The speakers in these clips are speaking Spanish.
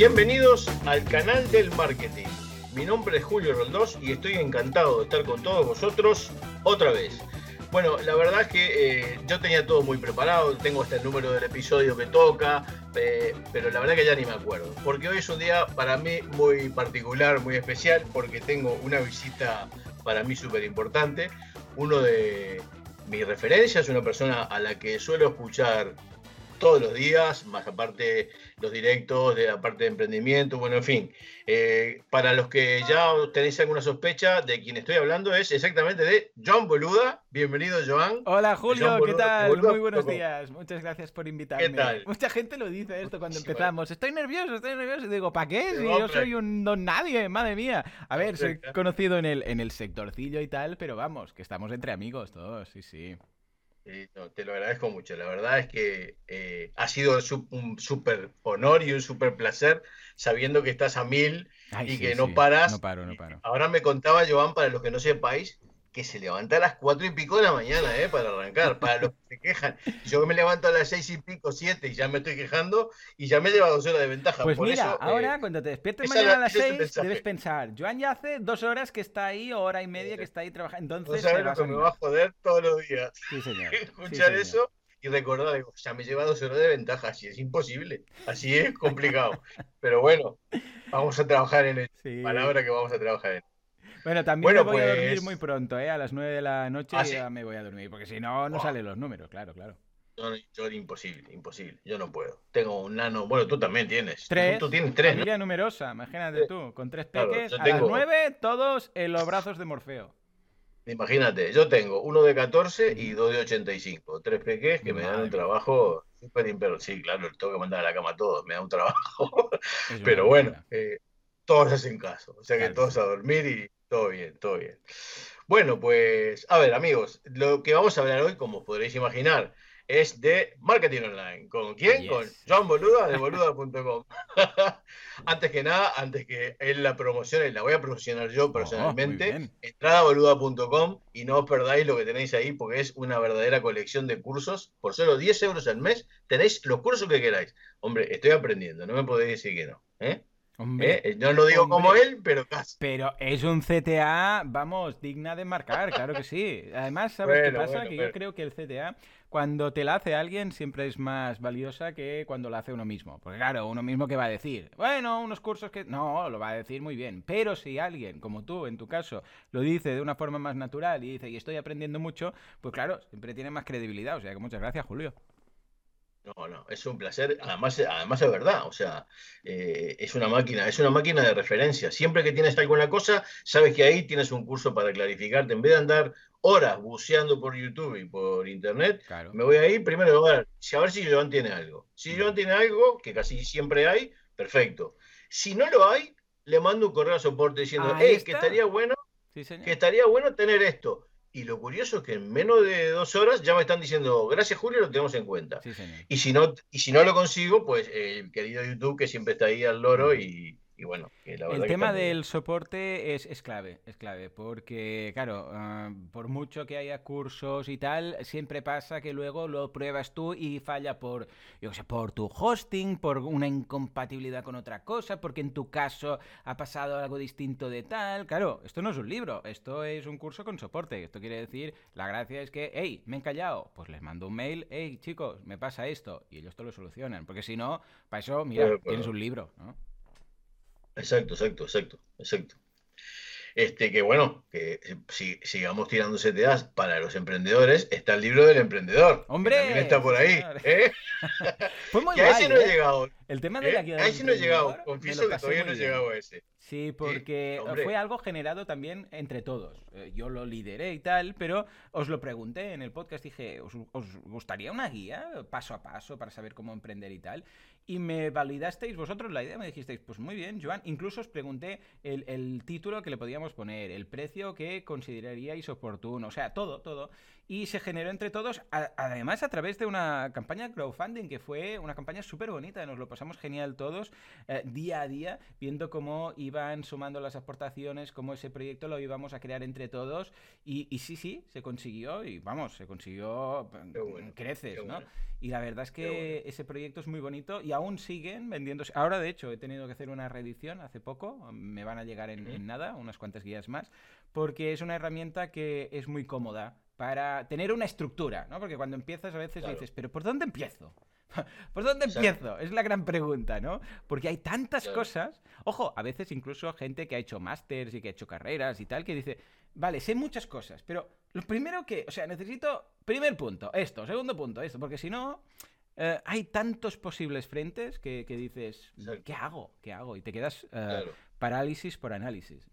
Bienvenidos al canal del marketing. Mi nombre es Julio Roldós y estoy encantado de estar con todos vosotros otra vez. Bueno, la verdad es que eh, yo tenía todo muy preparado, tengo hasta el número del episodio que toca, eh, pero la verdad que ya ni me acuerdo. Porque hoy es un día para mí muy particular, muy especial, porque tengo una visita para mí súper importante. Uno de mis referencias, una persona a la que suelo escuchar todos los días, más aparte los directos de la parte de emprendimiento, bueno, en fin. Eh, para los que ya tenéis alguna sospecha de quien estoy hablando, es exactamente de Joan Boluda. Bienvenido, Joan. Hola, Julio, ¿qué tal? Muy buenos días. Muchas gracias por invitarme. ¿Qué tal? Mucha gente lo dice esto cuando empezamos. Estoy nervioso, estoy nervioso. Y digo, ¿para qué? Si yo soy un don nadie, madre mía. A ver, soy conocido en el, en el sectorcillo y tal, pero vamos, que estamos entre amigos todos, sí, sí te lo agradezco mucho. La verdad es que eh, ha sido un súper honor y un súper placer sabiendo que estás a mil y que no paras. No paro, no paro. Ahora me contaba Joan, para los que no sepáis, que se levanta a las cuatro y pico de la mañana, ¿eh? Para arrancar, para los que se quejan. Yo me levanto a las seis y pico, siete, y ya me estoy quejando, y ya me lleva dos horas de ventaja. Pues mira, ahora eh, cuando te despiertes mañana a las seis, debes pensar, Joan ya hace dos horas que está ahí, o hora y media que está ahí trabajando. Entonces, sabes lo que me va a joder todos los días. Sí, señor. Escuchar eso y recordar, digo, ya me lleva dos horas de ventaja, así es imposible, así es complicado. Pero bueno, vamos a trabajar en el Palabra que vamos a trabajar en bueno, también me voy a dormir pues muy pronto, ¿eh? A las 9 de la noche ¿Ah, ya me voy a dormir, porque si no, no salen los números, claro, claro. Yo, yo, imposible, imposible. Yo no puedo. Tengo un nano. Bueno, tú también tienes. Tres. Tú, tienes tres. Familia numerosa, imagínate tú. Con tres peques. A las nueve, todos en los brazos de Morfeo. Imagínate, yo tengo uno de 14 y dos de 85. Tres peques que me dan un trabajo súper. Sí, claro, tengo que mandar a la cama a todos. Me da un trabajo. Pero bueno, eh, todos hacen caso. O sea que todos a dormir y todo bien, todo bien. Bueno, pues, a ver, amigos, lo que vamos a hablar hoy, como podréis imaginar, es de marketing online. ¿Con quién? Con John Boluda de boluda.com. antes que nada, antes que él la promocione, la voy a promocionar yo oh, personalmente. Entrad a boluda.com y no os perdáis lo que tenéis ahí porque es una verdadera colección de cursos. Por solo 10 euros al mes tenéis los cursos que queráis. Hombre, estoy aprendiendo, no me podéis decir que no. ¿eh? Hombre, ¿Eh? No lo digo como él, pero casi. Pero es un CTA, vamos, digna de marcar, claro que sí. Además, ¿sabes qué pasa? que yo creo que el CTA, cuando te la hace alguien, siempre es más valiosa que cuando la hace uno mismo. Porque claro, uno mismo que va a decir, bueno, unos cursos que... No, lo va a decir muy bien. Pero si alguien, como tú, en tu caso, lo dice de una forma más natural y dice, y estoy aprendiendo mucho, pues claro, siempre tiene más credibilidad. O sea que muchas gracias, Julio. No, no, es un placer. Además, además es verdad, o sea, eh, es una máquina, es una máquina de referencia. Siempre que tienes alguna cosa, sabes que ahí tienes un curso para clarificarte. En vez de andar horas buceando por YouTube y por internet, me voy a ir primero a ver, a ver si Joan tiene algo. Si Joan tiene algo, que casi siempre hay, perfecto. Si no lo hay, le mando un correo a soporte diciendo, que estaría bueno, que estaría bueno tener esto. Y lo curioso es que en menos de dos horas ya me están diciendo, gracias Julio, lo tenemos en cuenta. y, si no, y si no lo consigo, pues el querido YouTube que siempre está ahí al loro y, bueno, el tema del soporte es, clave, es clave, porque claro, ah, por mucho que haya cursos y tal, siempre pasa que luego lo pruebas tú y falla por, yo sé, por tu hosting, por una incompatibilidad con otra cosa, porque en tu caso ha pasado algo distinto de tal. Claro, esto no es un libro, esto es un curso con soporte. Esto quiere decir, la gracia es que, hey, me he callado, pues les mando un mail, hey, chicos, me pasa esto, y ellos te lo solucionan, porque si no, para eso, mira, tienes un libro, ¿no? Exacto, exacto, exacto, exacto. Este, que bueno, que si, sigamos tirando CTAs para los emprendedores, está el libro del emprendedor. ¡Hombre! también está por ahí. ¿eh? Fue muy que a ese no he ¿eh? llegado. El tema de la ¿eh? A ese no he llegado. Confieso que todavía no he llegado a ese. Sí, porque fue algo generado también entre todos. Yo lo lideré y tal, pero os lo pregunté en el podcast. Dije, ¿os, os gustaría una guía paso a paso para saber cómo emprender y tal? Y me validasteis vosotros la idea, me dijisteis, pues muy bien, Joan, incluso os pregunté el, título que le podíamos poner, el precio que consideraríais oportuno, o sea, todo, todo. Y se generó entre todos, además a través de una campaña crowdfunding que fue una campaña súper bonita, nos lo pasamos genial todos, eh, día a día, viendo cómo iban sumando las aportaciones, cómo ese proyecto lo íbamos a crear entre todos y, sí, sí, se consiguió y vamos, se consiguió creces, ¿no? Y la verdad es que ese proyecto es muy bonito y aún siguen vendiéndose. Ahora, de hecho, he tenido que hacer una reedición hace poco, me van a llegar en nada, unas cuantas guías más, porque es una herramienta que es muy cómoda para tener una estructura, ¿no? Porque cuando empiezas a veces dices, pero ¿por dónde empiezo? ¿Por dónde empiezo? Es la gran pregunta, ¿no? Porque hay tantas cosas. Ojo, a veces incluso gente que ha hecho másters y que ha hecho carreras y tal, que dice, vale, sé muchas cosas, pero lo primero que, o sea, necesito, primer punto, esto, segundo punto, esto, porque si no, eh, hay tantos posibles frentes que, dices, ¿qué hago? ¿Qué hago? Y te quedas eh, parálisis por análisis.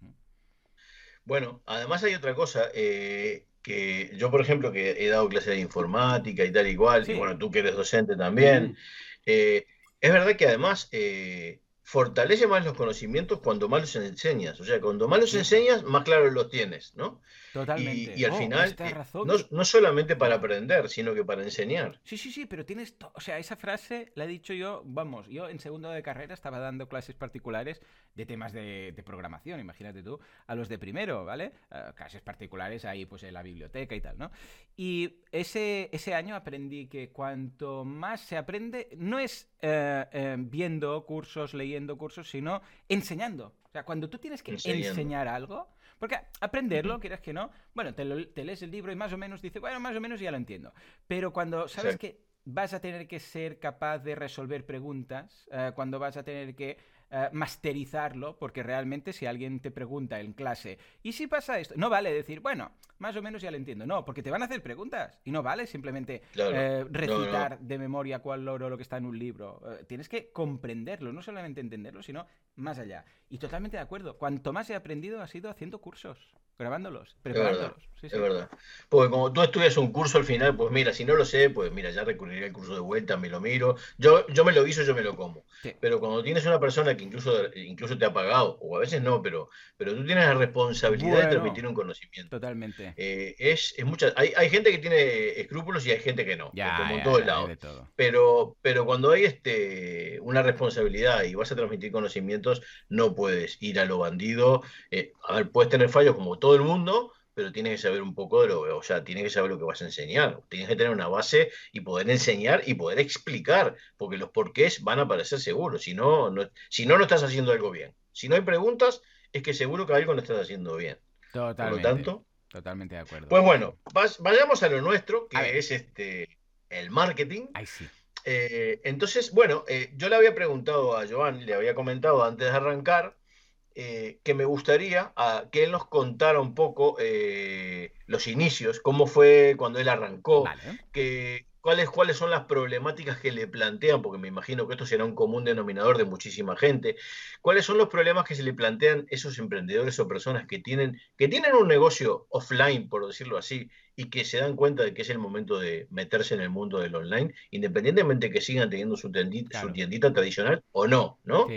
Bueno, además hay otra cosa. Eh, que yo, por ejemplo, que he dado clases de informática y tal y cual, y bueno, tú que eres docente también, eh, es verdad que además eh, fortalece más los conocimientos cuando más los enseñas. O sea, cuando más los enseñas, más claros los tienes, ¿no? Totalmente. Y, al oh, final, eh, no, no, solamente para aprender, sino que para enseñar. Sí, sí, sí, pero tienes. O sea, esa frase la he dicho yo, vamos, yo en segundo de carrera estaba dando clases particulares de temas de, programación, imagínate tú, a los de primero, ¿vale? Eh, clases particulares ahí, pues en la biblioteca y tal, ¿no? Y ese, ese año aprendí que cuanto más se aprende, no es eh, viendo cursos, leyendo cursos, sino enseñando. O sea, cuando tú tienes que enseñar algo porque aprenderlo, quieras que no, bueno, te, lees el libro y más o menos dices, bueno, más o menos ya lo entiendo. Pero cuando sabes que vas a tener que ser capaz de resolver preguntas, eh, cuando vas a tener que eh, masterizarlo, porque realmente si alguien te pregunta en clase, ¿y si pasa esto? No vale decir, bueno, más o menos ya lo entiendo. No, porque te van a hacer preguntas y no vale simplemente eh, recitar de memoria cuál loro lo que está en un libro. Tienes que comprenderlo, no solamente entenderlo, sino más allá. Y totalmente de acuerdo. Cuanto más he aprendido ha sido haciendo cursos grabándolos, preparándolos. Es verdad, Porque como tú estudias un curso al final, pues mira, si no lo sé, pues mira, ya recurriré al curso de vuelta, me lo miro. Yo, yo me lo guiso, yo me lo como. Pero cuando tienes una persona que incluso, incluso te ha pagado, o a veces no, pero, pero tú tienes la responsabilidad de transmitir un conocimiento. Totalmente. Eh, es, es mucha, hay, hay gente que tiene escrúpulos y hay gente que no, como en todos lados. Pero, pero cuando hay este una responsabilidad y vas a transmitir no puedes ir a lo bandido. Eh, a ver, puedes tener fallos como todo el mundo, pero tienes que saber un poco de lo, o sea, tienes que saber lo que vas a enseñar, tienes que tener una base y poder enseñar y poder explicar, porque los porqués van a aparecer seguros, si no, no, si no, no estás haciendo algo bien. Si no hay preguntas, es que seguro que algo no estás haciendo bien. Totalmente. Por lo tanto, totalmente de acuerdo. Pues bueno, vayamos a lo nuestro, que es este el marketing. sí. Eh, entonces, bueno, eh, yo le había preguntado a Joan, le había comentado antes de arrancar, eh, que me gustaría ah, que él nos contara un poco los inicios, cómo fue cuando él arrancó, que, cuáles, cuáles son las problemáticas que le plantean, porque me imagino que esto será un común denominador de muchísima gente, cuáles son los problemas que se le plantean esos emprendedores o personas que tienen, que tienen un negocio offline, por decirlo así, y que se dan cuenta de que es el momento de meterse en el mundo del online, independientemente de que sigan teniendo su tiendita, su tiendita tradicional o no, ¿no?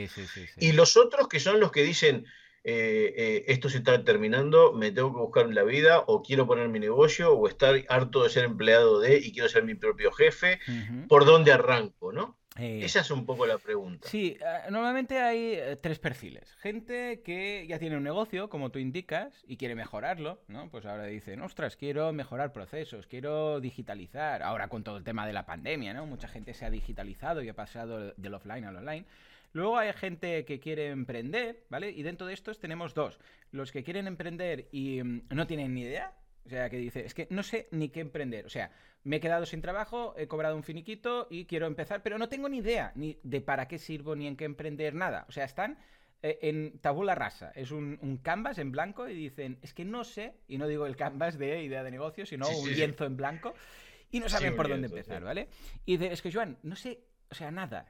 y los otros que son los que dicen, eh, eh, esto se está terminando, me tengo que buscar la vida, o quiero poner mi negocio, o estar harto de ser empleado de y quiero ser mi propio jefe, ¿por dónde arranco, no? Eh, Esa es un poco la pregunta. Sí, eh, normalmente hay tres perfiles. Gente que ya tiene un negocio, como tú indicas, y quiere mejorarlo, ¿no? Pues ahora dicen, ostras, quiero mejorar procesos, quiero digitalizar. Ahora con todo el tema de la pandemia, ¿no? Mucha gente se ha digitalizado y ha pasado del offline al online. Luego hay gente que quiere emprender, ¿vale? Y dentro de estos tenemos dos. Los que quieren emprender y mm, no tienen ni idea, o sea, que dice, es que no sé ni qué emprender. O sea, me he quedado sin trabajo, he cobrado un finiquito y quiero empezar, pero no tengo ni idea ni de para qué sirvo ni en qué emprender, nada. O sea, están eh, en tabula rasa. Es un, canvas en blanco y dicen, es que no sé, y no digo el canvas de idea de negocio, sino un lienzo en blanco, y no saben por dónde empezar, ¿vale? Y dice, es que Joan, no sé o sea, nada,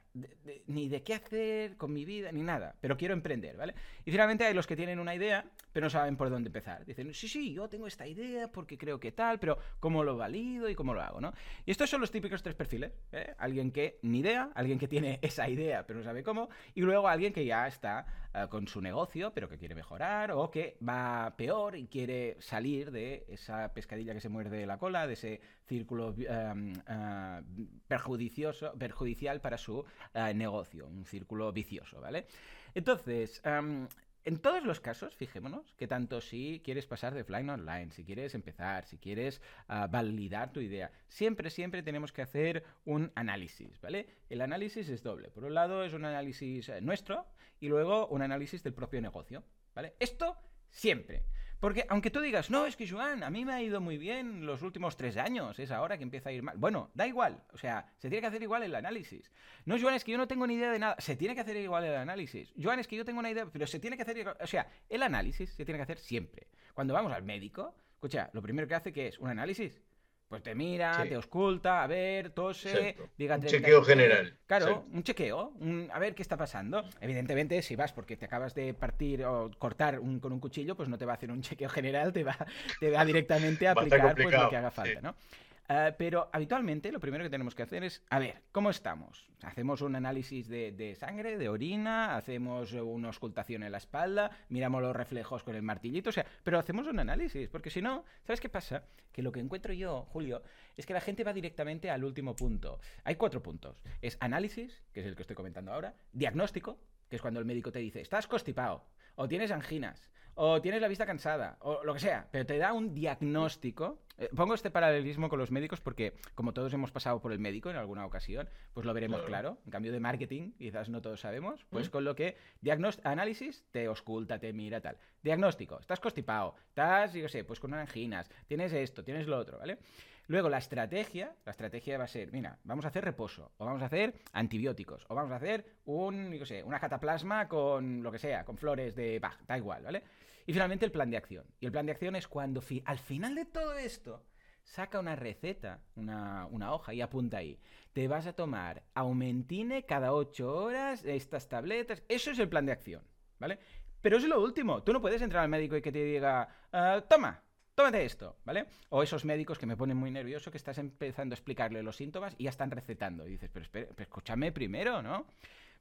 ni de qué hacer con mi vida, ni nada, pero quiero emprender, ¿vale? Y finalmente hay los que tienen una idea, pero no saben por dónde empezar. Dicen, sí, sí, yo tengo esta idea porque creo que tal, pero ¿cómo lo valido y cómo lo hago, no? Y estos son los típicos tres perfiles, ¿eh? Alguien que ni idea, alguien que tiene esa idea, pero no sabe cómo, y luego alguien que ya está eh, con su negocio, pero que quiere mejorar, o que va peor y quiere salir de esa pescadilla que se muerde la cola, de ese círculo em, eh, perjudicioso, perjudicial para su eh, negocio, un círculo vicioso, ¿vale? Entonces, em, en todos los casos, fijémonos que tanto si quieres pasar de offline a online, si quieres empezar, si quieres validar tu idea, siempre, siempre tenemos que hacer un análisis, ¿vale? El análisis es doble. Por un lado es un análisis eh, nuestro y luego un análisis del propio negocio, ¿vale? Esto siempre. Porque aunque tú digas, no, es que Joan, a mí me ha ido muy bien los últimos tres años, es ahora que empieza a ir mal. Bueno, da igual, o sea, se tiene que hacer igual el análisis. No, Joan, es que yo no tengo ni idea de nada, se tiene que hacer igual el análisis. Joan, es que yo tengo una idea, pero se tiene que hacer igual. O sea, el análisis se tiene que hacer siempre. Cuando vamos al médico, escucha, lo primero que hace que es un análisis. Pues te mira, te ausculta, a ver, tose, diga... Un chequeo general. Claro, un chequeo, a ver qué está pasando. Evidentemente, si vas porque te acabas de partir o cortar con un cuchillo, pues no te va a hacer un chequeo general, te va, te va directamente a aplicar pues, lo que haga falta, ¿no? Eh, pero habitualmente lo primero que tenemos que hacer es, a ver, ¿cómo estamos? Hacemos un análisis de, sangre, de orina, hacemos una auscultación en la espalda, miramos los reflejos con el martillito, o sea, pero hacemos un análisis, porque si no, ¿sabes qué pasa? Que lo que encuentro yo, Julio, es que la gente va directamente al último punto. Hay cuatro puntos. Es análisis, que es el que estoy comentando ahora, diagnóstico, que es cuando el médico te dice, estás constipado, o tienes anginas, o tienes la vista cansada, o lo que sea, pero te da un diagnóstico. Eh, pongo este paralelismo con los médicos porque, como todos hemos pasado por el médico en alguna ocasión, pues lo veremos claro. En cambio de marketing, quizás no todos sabemos, pues con lo que análisis te osculta, te mira, tal. Diagnóstico, estás constipado, estás, yo sé, pues con anginas, tienes esto, tienes lo otro, ¿vale? Luego la estrategia, la estrategia va a ser, mira, vamos a hacer reposo, o vamos a hacer antibióticos, o vamos a hacer un, yo sé, una cataplasma con lo que sea, con flores de Bach, da igual, ¿vale? Y finalmente el plan de acción. Y el plan de acción es cuando al final de todo esto saca una receta, una, hoja y apunta ahí. Te vas a tomar aumentine cada 8 horas, estas tabletas. Eso es el plan de acción, ¿vale? Pero es lo último. Tú no puedes entrar al médico y que te diga, ah, toma, tómate esto, ¿vale? O esos médicos que me ponen muy nervioso que estás empezando a explicarle los síntomas y ya están recetando. Y dices, pero, espera, pero escúchame primero, ¿no?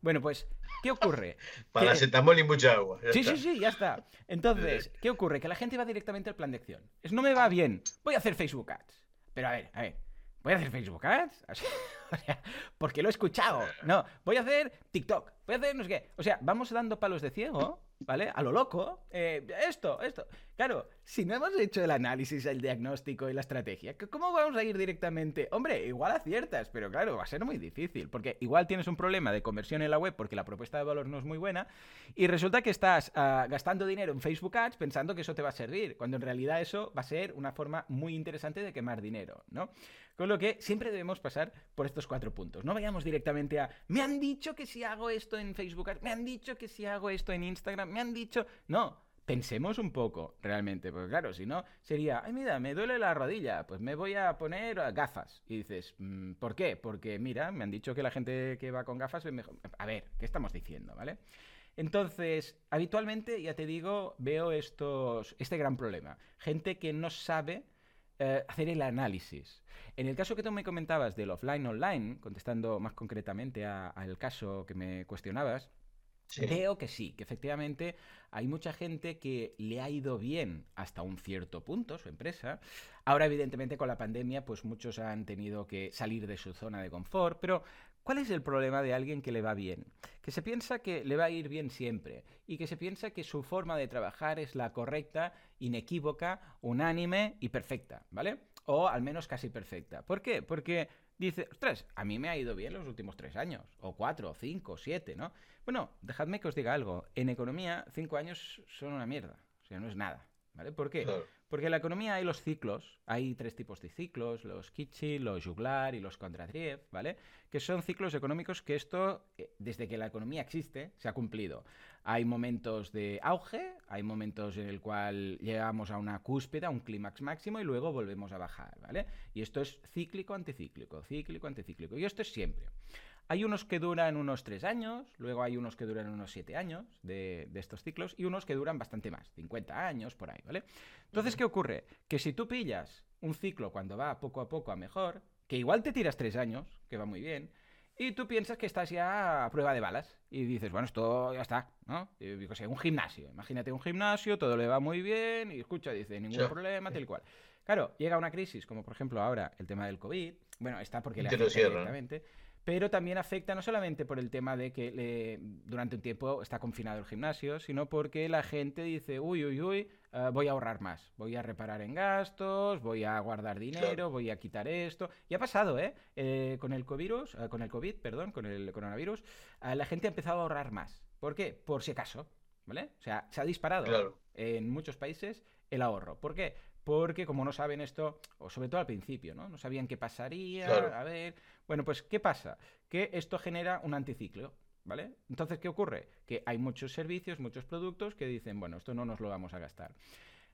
Bueno, pues, ¿qué ocurre? Paracetamol y mucha agua. Sí, sí, sí, ya está. Entonces, ¿qué ocurre? Que la gente va directamente al plan de acción. Es no me va bien, voy a hacer Facebook Ads. Pero a ver, a ver, ¿voy a hacer Facebook Ads? O sea, porque lo he escuchado. No, voy a hacer TikTok, voy a hacer no sé qué. O sea, vamos dando palos de ciego ¿vale? A lo loco. Eh, esto, esto. Claro, si no hemos hecho el análisis, el diagnóstico y la estrategia, ¿cómo vamos a ir directamente? Hombre, igual aciertas, pero claro, va a ser muy difícil, porque igual tienes un problema de conversión en la web porque la propuesta de valor no es muy buena y resulta que estás ah, gastando dinero en Facebook Ads pensando que eso te va a servir, cuando en realidad eso va a ser una forma muy interesante de quemar dinero, ¿no? Con lo que siempre debemos pasar por estos cuatro puntos. No vayamos directamente a, me han dicho que si hago esto en Facebook me han dicho que si hago esto en Instagram, me han dicho... No, pensemos un poco realmente, porque claro, si no, sería, ay, mira, me duele la rodilla, pues me voy a poner gafas. Y dices, mm, ¿por qué? Porque, mira, me han dicho que la gente que va con gafas es mejor. A ver, ¿qué estamos diciendo, vale? Entonces, habitualmente, ya te digo, veo estos, este gran problema. Gente que no sabe eh, hacer el análisis. En el caso que tú me comentabas del offline-online, contestando más concretamente al caso que me cuestionabas, Creo que sí, que efectivamente hay mucha gente que le ha ido bien hasta un cierto punto, su empresa. Ahora, evidentemente, con la pandemia, pues muchos han tenido que salir de su zona de confort, pero ¿cuál es el problema de alguien que le va bien? Que se piensa que le va a ir bien siempre y que se piensa que su forma de trabajar es la correcta, inequívoca, unánime y perfecta, ¿vale? O al menos casi perfecta. ¿Por qué? Porque dice, ostras, a mí me ha ido bien los últimos tres años, o cuatro, o cinco, o siete, ¿no? Bueno, dejadme que os diga algo. En economía, cinco años son una mierda. O sea, no es nada. ¿Vale? ¿Por qué? Porque en la economía hay los ciclos, hay tres tipos de ciclos, los Kichi, los Juglar y los Kondratiev, ¿vale? Que son ciclos económicos que esto, eh, desde que la economía existe, se ha cumplido. Hay momentos de auge, hay momentos en el cual llegamos a una cúspide, un clímax máximo y luego volvemos a bajar, ¿vale? Y esto es cíclico, anticíclico, cíclico, anticíclico. Y esto es siempre. Hay unos que duran unos tres años, luego hay unos que duran unos siete años de, estos ciclos y unos que duran bastante más, 50 años por ahí, ¿vale? Entonces, ¿qué ocurre? Que si tú pillas un ciclo cuando va poco a poco a mejor, que igual te tiras tres años, que va muy bien, y tú piensas que estás ya a prueba de balas. Y dices, bueno, esto ya está, ¿no? digo, un gimnasio. Imagínate un gimnasio, todo le va muy bien y escucha, dice, ningún problema, tal cual. Claro, llega una crisis, como por ejemplo ahora el tema del COVID. Bueno, está porque le afecta directamente pero también afecta no solamente por el tema de que durante un tiempo está confinado el gimnasio, sino porque la gente dice, uy, uy, uy, eh, voy a ahorrar más, voy a reparar en gastos, voy a guardar dinero, voy a quitar esto. Y ha pasado, ¿eh? eh con el COVID, eh, con el COVID, perdón, con el coronavirus, la gente ha empezado a ahorrar más. ¿Por qué? Por si acaso, ¿vale? O sea, se ha disparado en muchos países el ahorro. ¿Por qué? Porque como no saben esto, o sobre todo al principio, ¿no? No sabían qué pasaría, a ver... Bueno, pues ¿qué pasa? Que esto genera un anticiclo, ¿vale? Entonces, ¿qué ocurre? Que hay muchos servicios, muchos productos que dicen, bueno, esto no nos lo vamos a gastar.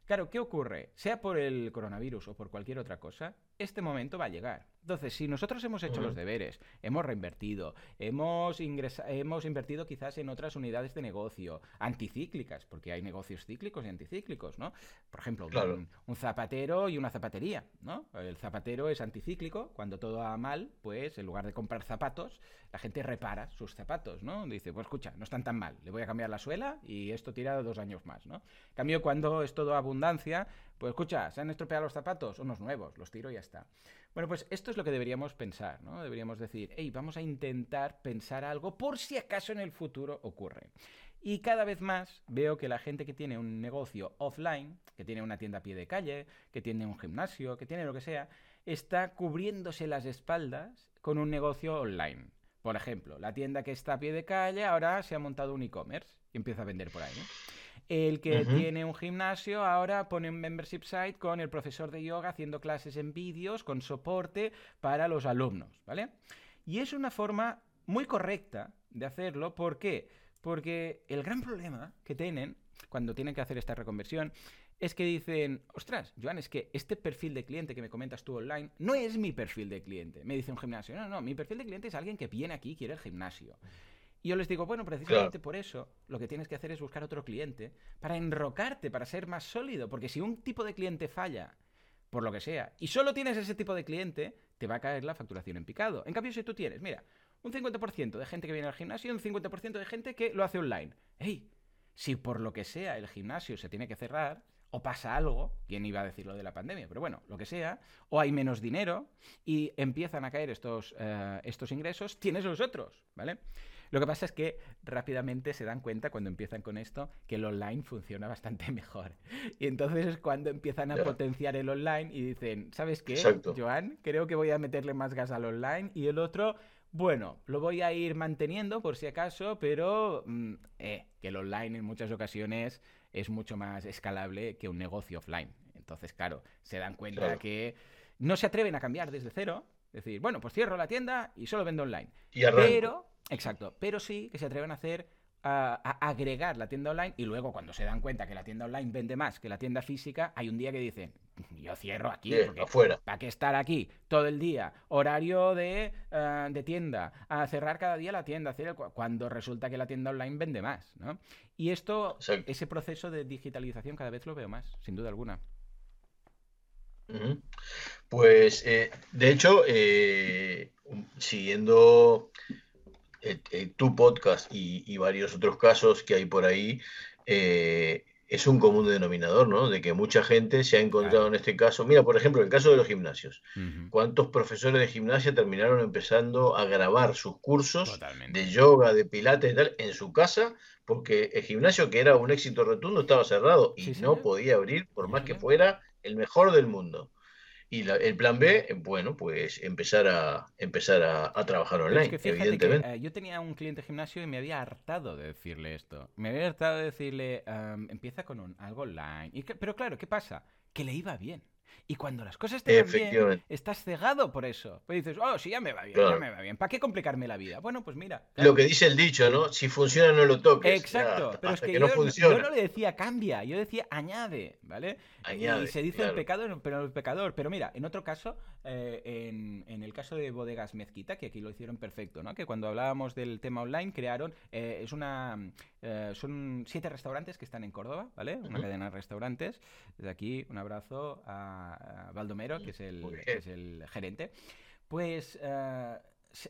Claro, ¿qué ocurre? Sea por el coronavirus o por cualquier otra cosa, este momento va a llegar. Entonces, si nosotros hemos hecho los deberes, hemos reinvertido, hemos, hemos invertido quizás en otras unidades de negocio, anticíclicas, porque hay negocios cíclicos y anticíclicos, ¿no? Por ejemplo, un, zapatero y una zapatería, ¿no? El zapatero es anticíclico, cuando todo va mal, pues en lugar de comprar zapatos, la gente repara sus zapatos, ¿no? Dice, pues escucha, no están tan mal, le voy a cambiar la suela y esto tira dos años más, ¿no? En cambio, cuando es todo abundancia, pues escucha, se han estropeado los zapatos, unos nuevos, los tiro y ya está. Bueno, pues esto es lo que deberíamos pensar, ¿no? Deberíamos decir, hey, vamos a intentar pensar algo por si acaso en el futuro ocurre. Y cada vez más veo que la gente que tiene un negocio offline, que tiene una tienda a pie de calle, que tiene un gimnasio, que tiene lo que sea, está cubriéndose las espaldas con un negocio online. Por ejemplo, la tienda que está a pie de calle ahora se ha montado un e-commerce y empieza a vender por ahí. El que tiene un gimnasio ahora pone un membership site con el profesor de yoga haciendo clases en vídeos con soporte para los alumnos, ¿vale? Y es una forma muy correcta de hacerlo. ¿Por qué? Porque el gran problema que tienen cuando tienen que hacer esta reconversión es que dicen, ostras, Joan, es que este perfil de cliente que me comentas tú online no es mi perfil de cliente. Me dice un gimnasio, no, no, mi perfil de cliente es alguien que viene aquí y quiere el gimnasio. Y yo les digo, bueno, precisamente por eso lo que tienes que hacer es buscar otro cliente para enrocarte, para ser más sólido, porque si un tipo de cliente falla, por lo que sea, y solo tienes ese tipo de cliente, te va a caer la facturación en picado. En cambio, si tú tienes, mira, un 50% de gente que viene al gimnasio y un 50% de gente que lo hace online. ¡Ey! Si por lo que sea el gimnasio se tiene que cerrar, o pasa algo, quién iba a decir lo de la pandemia, pero bueno, lo que sea, o hay menos dinero y empiezan a caer estos, eh, estos ingresos, tienes los otros, ¿vale? Lo que pasa es que rápidamente se dan cuenta cuando empiezan con esto que el online funciona bastante mejor. Y entonces es cuando empiezan a potenciar el online y dicen, ¿sabes qué, Joan? Creo que voy a meterle más gas al online y el otro... Bueno, lo voy a ir manteniendo por si acaso, pero mm, eh, que el online en muchas ocasiones es mucho más escalable que un negocio offline. Entonces, claro, se dan cuenta que no se atreven a cambiar desde cero. Es decir, bueno, pues cierro la tienda y solo vendo online. pero Exacto, pero sí que se atreven a hacer a, agregar la tienda online y luego cuando se dan cuenta que la tienda online vende más que la tienda física, hay un día que dicen, yo cierro aquí, porque afuera. ¿para qué estar aquí todo el día? Horario de, eh, de, tienda, a cerrar cada día la tienda, hacer cuando resulta que la tienda online vende más, ¿no? Y esto, ese proceso de digitalización cada vez lo veo más, sin duda alguna. Pues, eh, de hecho, eh, siguiendo tu podcast y, varios otros casos que hay por ahí, eh, es un común denominador, ¿no? De que mucha gente se ha encontrado en este caso. Mira, por ejemplo, el caso de los gimnasios. ¿Cuántos profesores de gimnasia terminaron empezando a grabar sus cursos de yoga, de pilates y tal en su casa? Porque el gimnasio, que era un éxito rotundo, estaba cerrado y no podía abrir por más que fuera el mejor del mundo. Y el plan B, bueno, pues empezar a empezar a, trabajar online, evidentemente. Eh, yo tenía un cliente gimnasio y me había hartado de decirle esto. Me había hartado de decirle, empieza con un, algo online. Y pero claro, ¿qué pasa? Que le iba bien. Y cuando las cosas te van bien, estás cegado por eso. Pues dices, oh, sí, ya me va bien, ya me va bien. ¿Para qué complicarme la vida? Bueno, pues mira. Lo que dice el dicho, ¿no? Si funciona, no lo toques. Exacto. pero es que, yo, no yo, no le decía cambia, yo decía añade, ¿vale? Añade, y se dice el pecado, pero el pecador. Pero mira, en otro caso, eh, en, el caso de Bodegas Mezquita, que aquí lo hicieron perfecto, ¿no? Que cuando hablábamos del tema online, crearon, eh, es una, eh, son siete restaurantes que están en Córdoba, ¿vale? Una cadena de restaurantes. Desde aquí, un abrazo a, Baldomero, que es el, es el gerente. Pues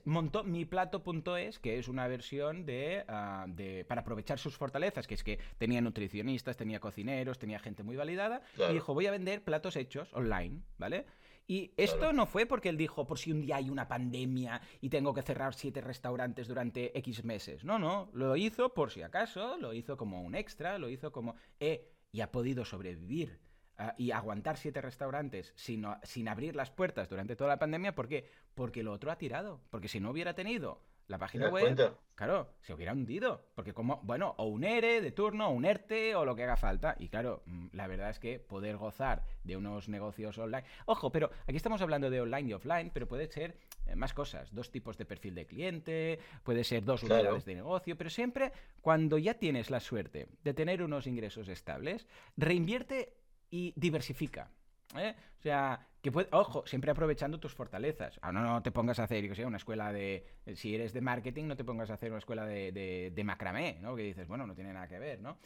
montó miplato.es, que es una versión ah, de, para aprovechar sus fortalezas, que es que tenía nutricionistas, tenía cocineros, tenía gente muy validada, y dijo, voy a vender platos hechos online, ¿vale? Y esto no fue porque él dijo, por si un día hay una pandemia y tengo que cerrar siete restaurantes durante X meses. No, no, lo hizo por si acaso, lo hizo como un extra, lo hizo como, eh, y ha podido sobrevivir ah, y aguantar siete restaurantes sin, sin abrir las puertas durante toda la pandemia. ¿Por qué? Porque lo otro ha tirado. Porque si no hubiera tenido la página web, claro, se hubiera hundido. Porque como, bueno, o un ERE de turno, o un ERTE, o lo que haga falta. Y claro, mm, la verdad es que poder gozar de unos negocios online. Ojo, pero aquí estamos hablando de online y offline, pero puede ser eh, más cosas. Dos tipos de perfil de cliente, puede ser dos unidades de negocio, pero siempre cuando ya tienes la suerte de tener unos ingresos estables, reinvierte y diversifica. ¿Eh? O sea, que puede, ojo, siempre aprovechando tus fortalezas. Ahora no, te pongas a hacer, sé, una escuela de. Si eres de marketing, no te pongas a hacer una escuela de, de, de macramé, ¿no? Que dices, bueno, no tiene nada que ver, ¿no?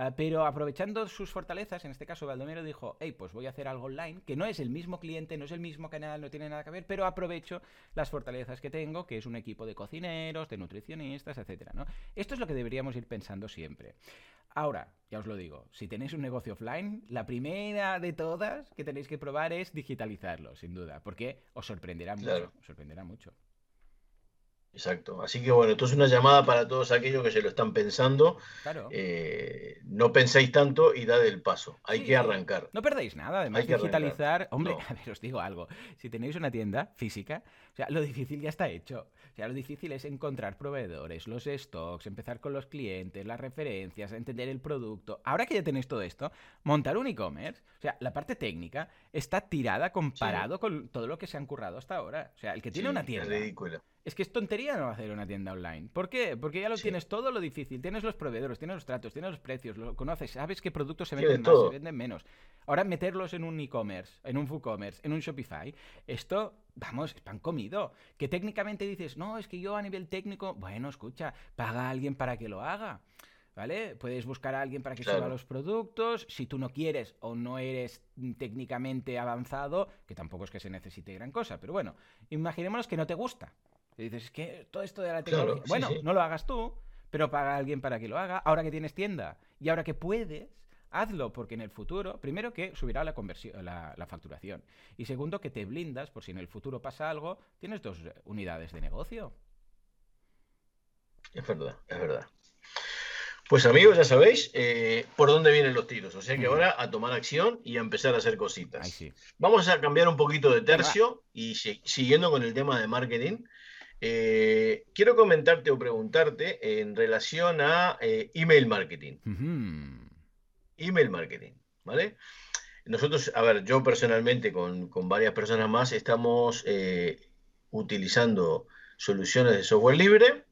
Ah, pero aprovechando sus fortalezas, en este caso Baldomero dijo, hey, pues voy a hacer algo online, que no es el mismo cliente, no es el mismo canal, no tiene nada que ver, pero aprovecho las fortalezas que tengo, que es un equipo de cocineros, de nutricionistas, etcétera, ¿no? Esto es lo que deberíamos ir pensando siempre. Ahora, ya os lo digo, si tenéis un negocio offline, la primera de todas que tenéis que probar es digitalizarlo, sin duda, porque os sorprenderá mucho, os sorprenderá mucho. Exacto. Así que bueno, esto es una llamada para todos aquellos que se lo están pensando. Claro. Eh, no penséis tanto y dad el paso. Hay que arrancar. No perdáis nada, además de digitalizar. Hombre, a ver, os digo algo. Si tenéis una tienda física, o sea, lo difícil ya está hecho. O sea, lo difícil es encontrar proveedores, los stocks, empezar con los clientes, las referencias, entender el producto. Ahora que ya tenéis todo esto, montar un e-commerce, o sea, la parte técnica está tirada comparado con todo lo que se han currado hasta ahora. O sea, el que tiene una tienda. Es ridículo. Es que es tontería no hacer una tienda online. ¿Por qué? Porque ya lo tienes todo lo difícil. Tienes los proveedores, tienes los tratos, tienes los precios, lo conoces, sabes qué productos se venden más, se venden menos. Ahora meterlos en un e-commerce, en un WooCommerce, en un Shopify, esto, vamos, es pan comido. Que técnicamente dices, no, es que yo a nivel técnico, bueno, escucha, paga a alguien para que lo haga. ¿Vale? Puedes buscar a alguien para que suba los productos. Si tú no quieres o no eres técnicamente avanzado, que tampoco es que se necesite gran cosa, pero bueno, imaginémonos que no te gusta. Y dices, es que todo esto de la tecnología. bueno, no lo hagas tú, pero paga a alguien para que lo haga. Ahora que tienes tienda y ahora que puedes, hazlo, porque en el futuro, primero que subirá la, conversión, la, facturación. Y segundo, que te blindas por si en el futuro pasa algo, tienes dos unidades de negocio. Es verdad, es verdad. Pues amigos, ya sabéis eh, por dónde vienen los tiros. O sea que ahora a tomar acción y a empezar a hacer cositas. Vamos a cambiar un poquito de tercio y siguiendo con el tema de marketing. Eh, quiero comentarte o preguntarte en relación a eh, email marketing. Email marketing, ¿vale? Nosotros, a ver, yo personalmente con, varias personas más estamos eh, utilizando soluciones de software libre,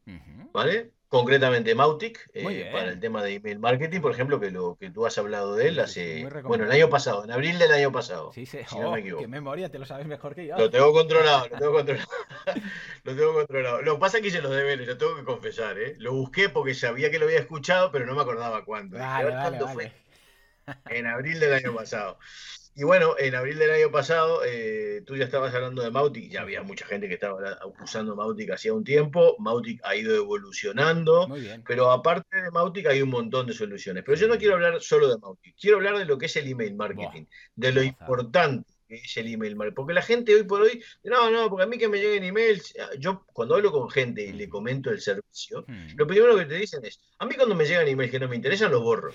¿vale? Concretamente Mautic, eh, para el tema de email marketing, por ejemplo, que lo que tú has hablado de él hace, bueno, el año pasado, en abril del año pasado. Sí, sí, si no me oh, equivoco. qué memoria, te lo sabes mejor que yo. Lo tengo controlado, lo tengo controlado. lo tengo controlado. Lo que pasa es que hice los deberes, lo tengo que confesar, ¿eh? Lo busqué porque sabía que lo había escuchado, pero no me acordaba cuándo. ¿Cuándo fue? En abril del año pasado. Y bueno, en abril del año pasado, eh, tú ya estabas hablando de Mautic, ya había mucha gente que estaba usando Mautic hacía un tiempo, Mautic ha ido evolucionando, pero aparte de Mautic hay un montón de soluciones. Pero yo no quiero hablar solo de Mautic, quiero hablar de lo que es el email marketing, de lo importante que es el email marketing. Porque la gente hoy por hoy, no, no, porque a mí que me lleguen emails, yo cuando hablo con gente y le comento el servicio, hmm. lo primero que te dicen es, a mí cuando me llegan emails que no me interesan, los borro.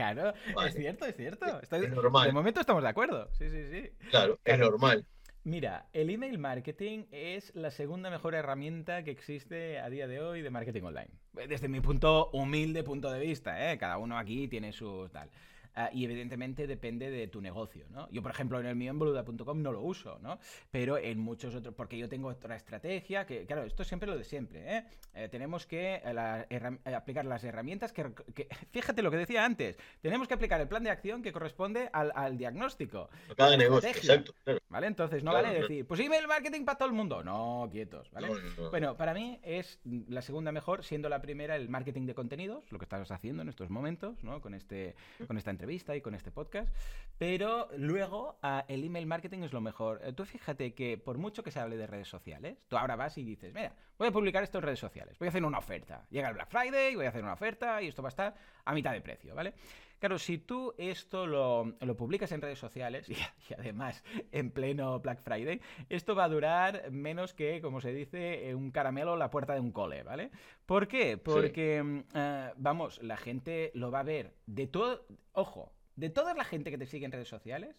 Claro, es cierto, es cierto. es normal. De momento estamos de acuerdo. Sí, sí, sí. Claro, es normal. Mira, el email marketing es la segunda mejor herramienta que existe a día de hoy de marketing online. Desde mi punto humilde punto de vista, ¿eh? cada uno aquí tiene su tal. Ah, y evidentemente depende de tu negocio, ¿no? Yo, por ejemplo, en el mío en boluda.com no lo uso, ¿no? Pero en muchos otros, porque yo tengo otra estrategia, que claro, esto es siempre lo de siempre, ¿eh? eh tenemos que eh, eh, aplicar las herramientas que, Fíjate lo que decía antes, tenemos que aplicar el plan de acción que corresponde al, diagnóstico. Cada negocio, exacto. ¿vale? Entonces no vale decir, pues email marketing para todo el mundo. No, quietos, ¿vale? Bueno, para mí es la segunda mejor, siendo la primera el marketing de contenidos, lo que estás haciendo en estos momentos, ¿no? Con, este, con esta entrevista y con este podcast. Pero luego ah, el email marketing es lo mejor. Eh, tú fíjate que por mucho que se hable de redes sociales, tú ahora vas y dices, mira, voy a publicar esto en redes sociales, voy a hacer una oferta. Llega el Black Friday, voy a hacer una oferta y esto va a estar a mitad de precio, ¿vale? Claro, si tú esto lo, publicas en redes sociales y, además en pleno Black Friday, esto va a durar menos que, como se dice, un caramelo a la puerta de un cole, ¿vale? ¿Por qué? Porque, mm, eh, vamos, la gente lo va a ver de todo, ojo, de toda la gente que te sigue en redes sociales,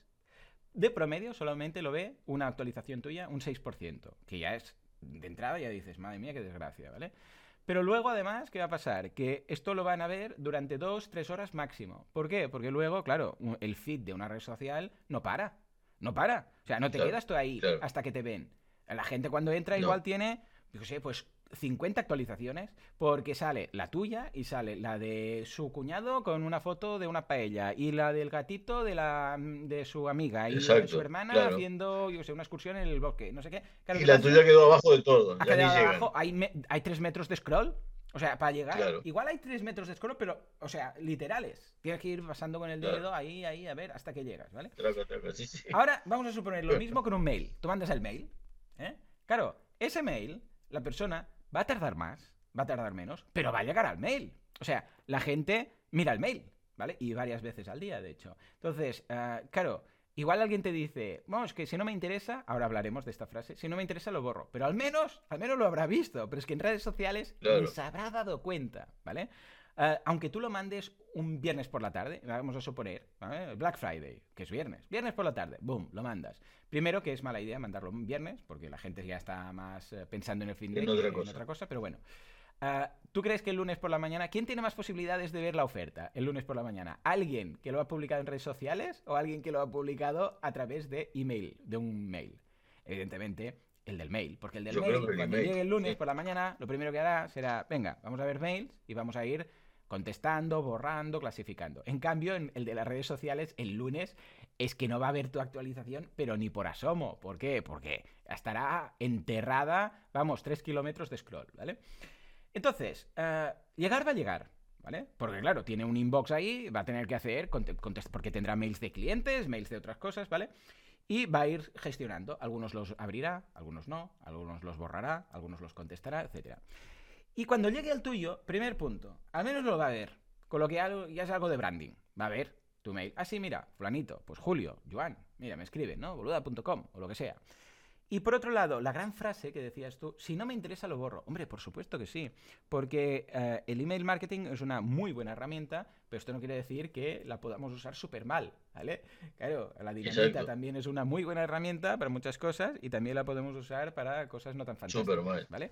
de promedio solamente lo ve una actualización tuya, un 6%, que ya es de entrada, ya dices, madre mía, qué desgracia, ¿vale? Pero luego, además, ¿qué va a pasar? Que esto lo van a ver durante dos, tres horas máximo. ¿Por qué? Porque luego, claro, el feed de una red social no para. No para. O sea, no te quedas tú ahí hasta que te ven. La gente cuando entra igual tiene, yo sé, pues 50 actualizaciones porque sale la tuya y sale la de su cuñado con una foto de una paella y la del gatito de la de su amiga y la de su hermana haciendo yo sé una excursión en el bosque no sé qué y la tuya quedó abajo de todo hay, hay tres metros de scroll o sea, para llegar, igual hay tres metros de scroll, pero, o sea, literales. Tienes que ir pasando con el dedo ahí, ahí, a ver, hasta que llegas, ¿vale? Ahora vamos a suponer lo mismo con un mail. Tú mandas el mail, ¿eh? Claro, ese mail, la persona Va a tardar más, va a tardar menos, pero va a llegar al mail. O sea, la gente mira el mail, ¿vale? Y varias veces al día, de hecho. Entonces, ah, claro, igual alguien te dice, vamos, que si no me interesa, ahora hablaremos de esta frase, si no me interesa lo borro, pero al menos, al menos lo habrá visto, pero es que en redes sociales se habrá dado cuenta, ¿vale? Ah, aunque tú lo mandes un viernes por la tarde, vamos a suponer, Black Friday, que es viernes, viernes por la tarde, boom, lo mandas. Primero que es mala idea mandarlo un viernes, porque la gente ya está más eh, pensando en el fin de semana en otra cosa, pero bueno. Ah, ¿Tú crees que el lunes por la mañana, quién tiene más posibilidades de ver la oferta el lunes por la mañana? ¿Alguien que lo ha publicado en redes sociales o alguien que lo ha publicado a través de email, de un mail? Evidentemente, el del mail, porque el del mail, cuando llegue el lunes por la mañana, lo primero que hará será, venga, vamos a ver mails y vamos a ir contestando, borrando, clasificando. En cambio, en el de las redes sociales, el lunes es que no va a haber tu actualización, pero ni por asomo. ¿Por qué? Porque estará enterrada, vamos, tres kilómetros de scroll, ¿vale? Entonces, eh, llegar va a llegar, ¿vale? Porque claro, tiene un inbox ahí, va a tener que hacer, porque tendrá mails de clientes, mails de otras cosas, ¿vale? Y va a ir gestionando. Algunos los abrirá, algunos no, algunos los borrará, algunos los contestará, etcétera. Y cuando llegue al tuyo, primer punto, al menos lo va a ver. Con lo que ya, es algo de branding. Va a ver tu mail. Ah, sí, mira, fulanito, pues Julio, Joan, mira, me escribe, ¿no? Boluda.com o lo que sea. Y por otro lado, la gran frase que decías tú, si no me interesa lo borro. Hombre, por supuesto que sí, porque eh, el email marketing es una muy buena herramienta, pero esto no quiere decir que la podamos usar súper mal, ¿vale? Claro, la dinamita también es una muy buena herramienta para muchas cosas y también la podemos usar para cosas no tan fantásticas, ¿vale?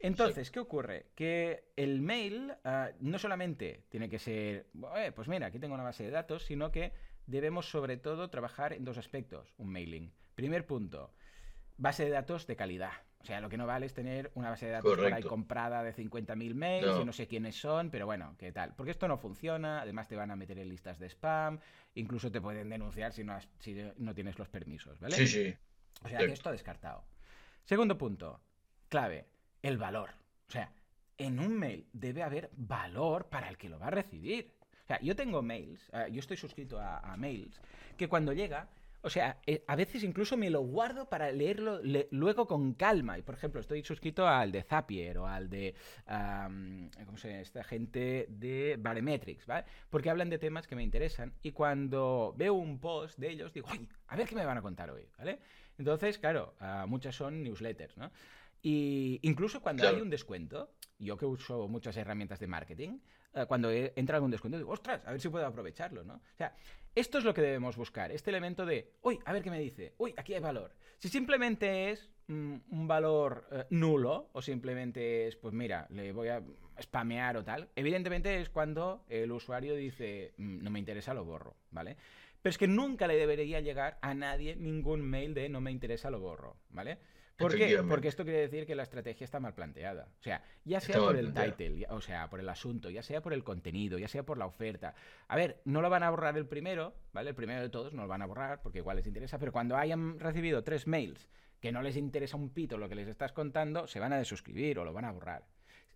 Entonces, ¿qué ocurre? Que el mail ah, no solamente tiene que ser, pues mira, aquí tengo una base de datos, sino que debemos sobre todo trabajar en dos aspectos, un mailing. Primer punto, base de datos de calidad. O sea, lo que no vale es tener una base de datos por ahí comprada de 50.000 mails y no sé quiénes son, pero bueno, ¿qué tal? Porque esto no funciona, además te van a meter en listas de spam, incluso te pueden denunciar si no, si no tienes los permisos, ¿vale? Sí, sí. O sea, que esto descartado. Segundo punto, clave, el valor. O sea, en un mail debe haber valor para el que lo va a recibir. O sea, yo tengo mails, eh, yo estoy suscrito a, mails, que cuando llega, o sea, eh, a veces incluso me lo guardo para leerlo luego con calma. Y por ejemplo, estoy suscrito al de Zapier o al de. ¿Cómo se llama? Esta gente de Barometrics, ¿vale? Porque hablan de temas que me interesan. Y cuando veo un post de ellos, digo, ¡ay! A ver qué me van a contar hoy, ¿vale? Entonces, claro, uh, muchas son newsletters, ¿no? Y incluso cuando hay un descuento, yo que uso muchas herramientas de marketing, eh, cuando entra algún descuento, digo, ostras, a ver si puedo aprovecharlo, ¿no? O sea, esto es lo que debemos buscar, este elemento de, uy, a ver qué me dice, uy, aquí hay valor. Si simplemente es mm, un valor eh, nulo o simplemente es, pues mira, le voy a spamear o tal, evidentemente es cuando el usuario dice, mm, no me interesa, lo borro, ¿vale? Pero es que nunca le debería llegar a nadie ningún mail de no me interesa, lo borro, ¿vale? ¿Por qué? Porque esto quiere decir que la estrategia está mal planteada. O sea, ya sea por el title, o sea, por el asunto, ya sea por el contenido, ya sea por la oferta. A ver, no lo van a borrar el primero, ¿vale? El primero de todos no lo van a borrar porque igual les interesa, pero cuando hayan recibido tres mails que no les interesa un pito lo que les estás contando, se van a desuscribir o lo van a borrar.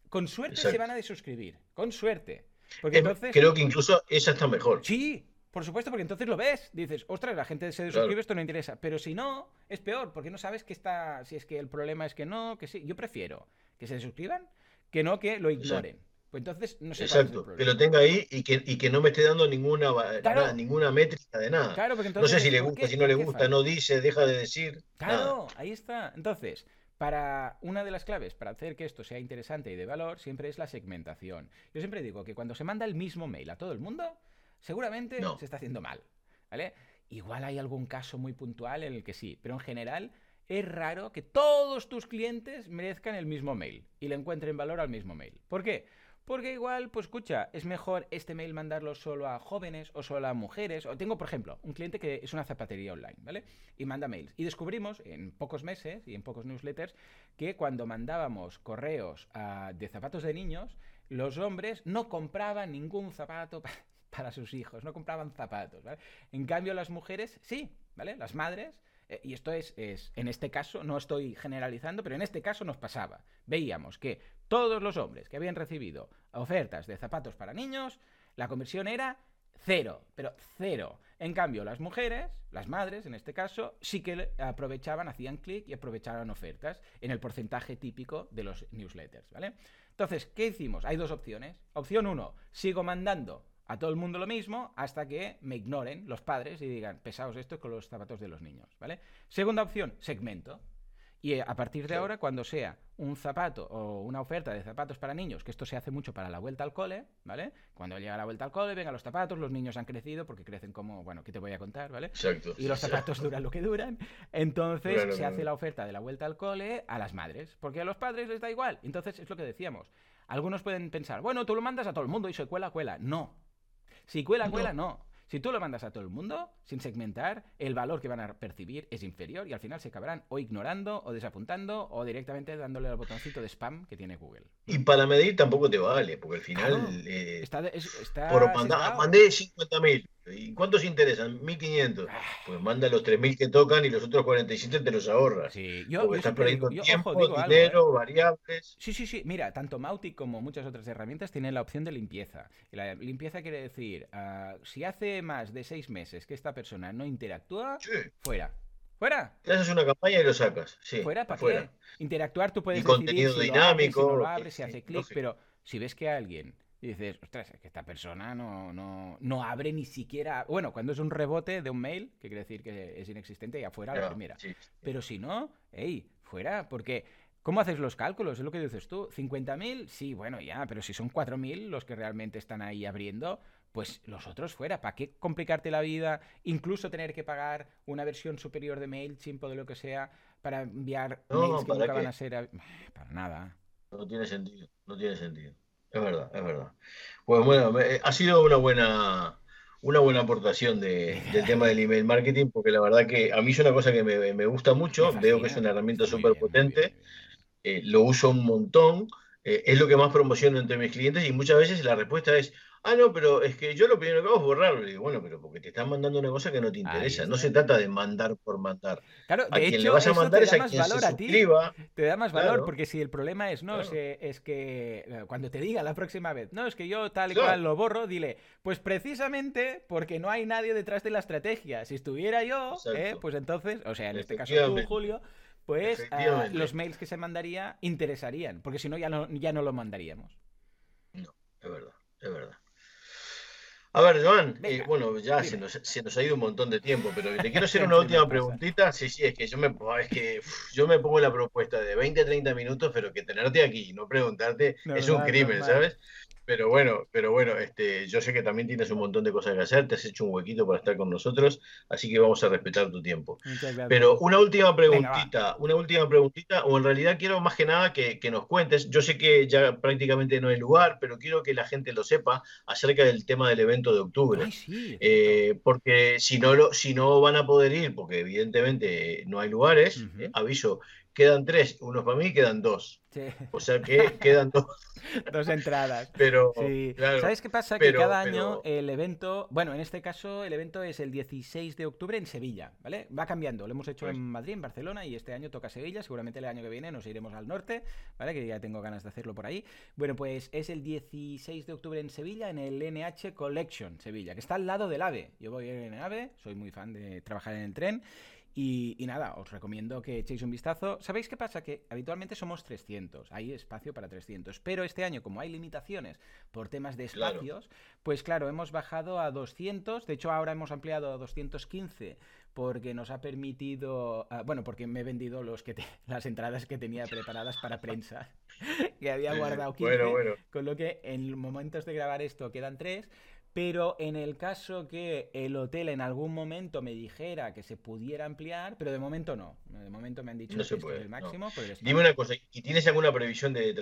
Con suerte se van a desuscribir, con suerte. Porque entonces... Creo que incluso esa está mejor. Sí, por supuesto, porque entonces lo ves, dices, ostras, la gente se desuscribe, esto no interesa. Pero si no, es peor, porque no sabes que está, si es que el problema es que no, que sí. Yo prefiero que se suscriban que no que lo ignoren. Pues entonces no sé Exacto, que lo tenga ahí y que, y que no me esté dando ninguna, ninguna métrica de nada. Claro, porque entonces, no sé si le gusta, si no le gusta, no dice, deja de decir. Claro, ahí está. Entonces, para una de las claves para hacer que esto sea interesante y de valor siempre es la segmentación. Yo siempre digo que cuando se manda el mismo mail a todo el mundo, seguramente se está haciendo mal. ¿Vale? Igual hay algún caso muy puntual en el que sí, pero en general es raro que todos tus clientes merezcan el mismo mail y le encuentren valor al mismo mail. ¿Por qué? Porque igual, pues escucha, es mejor este mail mandarlo solo a jóvenes o solo a mujeres. O tengo, por ejemplo, un cliente que es una zapatería online, ¿vale? Y manda mails. Y descubrimos en pocos meses y en pocos newsletters que cuando mandábamos correos ah, de zapatos de niños, los hombres no compraban ningún zapato para sus hijos, no compraban zapatos. En cambio las mujeres sí, ¿vale? Las madres, eh, y esto es, en este caso, no estoy generalizando, pero en este caso nos pasaba. Veíamos que todos los hombres que habían recibido ofertas de zapatos para niños, la conversión era cero, pero cero. En cambio, las mujeres, las madres en este caso, sí que aprovechaban, hacían clic y aprovechaban ofertas en el porcentaje típico de los newsletters. Entonces, ¿qué hicimos? Hay dos opciones. Opción uno, sigo mandando a todo el mundo lo mismo hasta que me ignoren los padres y digan, pesados esto con los zapatos de los niños, ¿vale? Segunda opción, segmento. Y eh, a partir de ahora, cuando sea un zapato o una oferta de zapatos para niños, que esto se hace mucho para la vuelta al cole, ¿vale? Cuando llega la vuelta al cole, vengan los zapatos, los niños han crecido porque crecen como, bueno, ¿qué te voy a contar, ¿vale? Exacto. Y los zapatos duran lo que duran. Entonces se hace la oferta de la vuelta al cole a las madres, porque a los padres les da igual. Entonces es lo que decíamos. Algunos pueden pensar, bueno, tú lo mandas a todo el mundo y se cuela, cuela. No, si cuela, cuela, no. Si tú lo mandas a todo el mundo, sin segmentar, el valor que van a percibir es inferior y al final se acabarán o ignorando o desapuntando o directamente dándole al botoncito de spam que tiene Google. Y para medir tampoco te vale, porque al final... Eh, está, está por mandar, mandé 50.000. ¿Y cuántos interesan? 1.500. Ah. Pues manda los 3.000 que tocan y los otros 47 te los ahorras. Sí, yo, porque estás perdiendo tiempo, dinero, ¿eh? variables. Sí, sí, sí. Mira, tanto Mautic como muchas otras herramientas tienen la opción de limpieza. la limpieza quiere decir, uh, si hace más de seis meses que esta persona no interactúa, fuera. ¿Fuera? Te haces una campaña y lo sacas. Sí, ¿Fuera? ¿Para qué? Interactuar tú puedes y contenido dinámico. Lo si no lo abres, si hace clic, pero si ves que alguien y dices, ostras, es que esta persona no, no, no, abre ni siquiera. Bueno, cuando es un rebote de un mail, que quiere decir que es inexistente y afuera la primera. Pero si no, hey, fuera, porque. ¿Cómo haces los cálculos? Es lo que dices tú. ¿50.000? Sí, bueno, ya, pero si son 4.000 los que realmente están ahí abriendo, pues los otros fuera. ¿Para qué complicarte la vida? Incluso tener que pagar una versión superior de MailChimp o de lo que sea para enviar mails que nunca van a ser. Para nada. No tiene sentido, no tiene sentido. Es verdad, es verdad. Pues bueno, ha sido una buena, una buena aportación del tema del email marketing, porque la verdad que a mí es una cosa que me, gusta mucho, veo que es una herramienta súper potente, eh, lo uso un montón, eh, es lo que más promociono entre mis clientes y muchas veces la respuesta es, Ah, no, pero es que yo lo primero que hago es borrarlo. Le digo, bueno, pero porque te están mandando una cosa que no te interesa. No se trata de mandar por mandar. Claro, de a quien hecho, le vas a mandar es a quien se suscriba. Te da más valor, porque si el problema es, no, es, que eh, cuando te diga la próxima vez, no, es que yo tal y cual lo borro, dile, pues precisamente porque no hay nadie detrás de la estrategia. Si estuviera yo, eh, pues entonces, o sea, en este caso tú, Julio, pues ah, los mails que se mandaría interesarían, porque si no ya no, ya no lo mandaríamos. No, es verdad, es verdad. A ver, Joan, eh, bueno, ya se nos, ha ido un montón de tiempo, pero te quiero hacer una última preguntita. Sí, sí, es que yo me, es que, yo me pongo la propuesta de 20, 30 minutos, pero que tenerte aquí y no preguntarte es un crimen, ¿sabes? Pero bueno, pero bueno, este, yo sé que también tienes un montón de cosas que hacer, te has hecho un huequito para estar con nosotros, así que vamos a respetar tu tiempo. Pero una última preguntita, una última preguntita, o en realidad quiero más que nada que, nos cuentes, yo sé que ya prácticamente no hay lugar, pero quiero que la gente lo sepa acerca del tema del evento de octubre. Eh, porque si no, lo, si no van a poder ir, porque evidentemente no hay lugares, eh, aviso quedan tres, uno para mí quedan dos. O sea que quedan dos. dos entradas. Pero, ¿sabes qué pasa? que cada año el evento, bueno, en este caso el evento es el 16 de octubre en Sevilla, ¿vale? Va cambiando, lo hemos hecho en Madrid, en Barcelona y este año toca Sevilla, seguramente el año que viene nos iremos al norte, ¿vale? Que ya tengo ganas de hacerlo por ahí. Bueno, pues es el 16 de octubre en Sevilla, en el NH Collection Sevilla, que está al lado del AVE. Yo voy en el AVE, soy muy fan de trabajar en el tren. Y, nada, os recomiendo que echéis un vistazo. ¿Sabéis qué pasa? Que habitualmente somos 300, hay espacio para 300, pero este año como hay limitaciones por temas de espacios, pues claro, hemos bajado a 200, de hecho ahora hemos ampliado a 215 porque nos ha permitido, ah, bueno, porque me he vendido los que las entradas que tenía preparadas para prensa, que había guardado 15, con lo que en momentos de grabar esto quedan 3, pero en el caso que el hotel en algún momento me dijera que se pudiera ampliar, pero de momento no. De momento me han dicho que este es el máximo. Dime una cosa, ¿y tienes alguna previsión de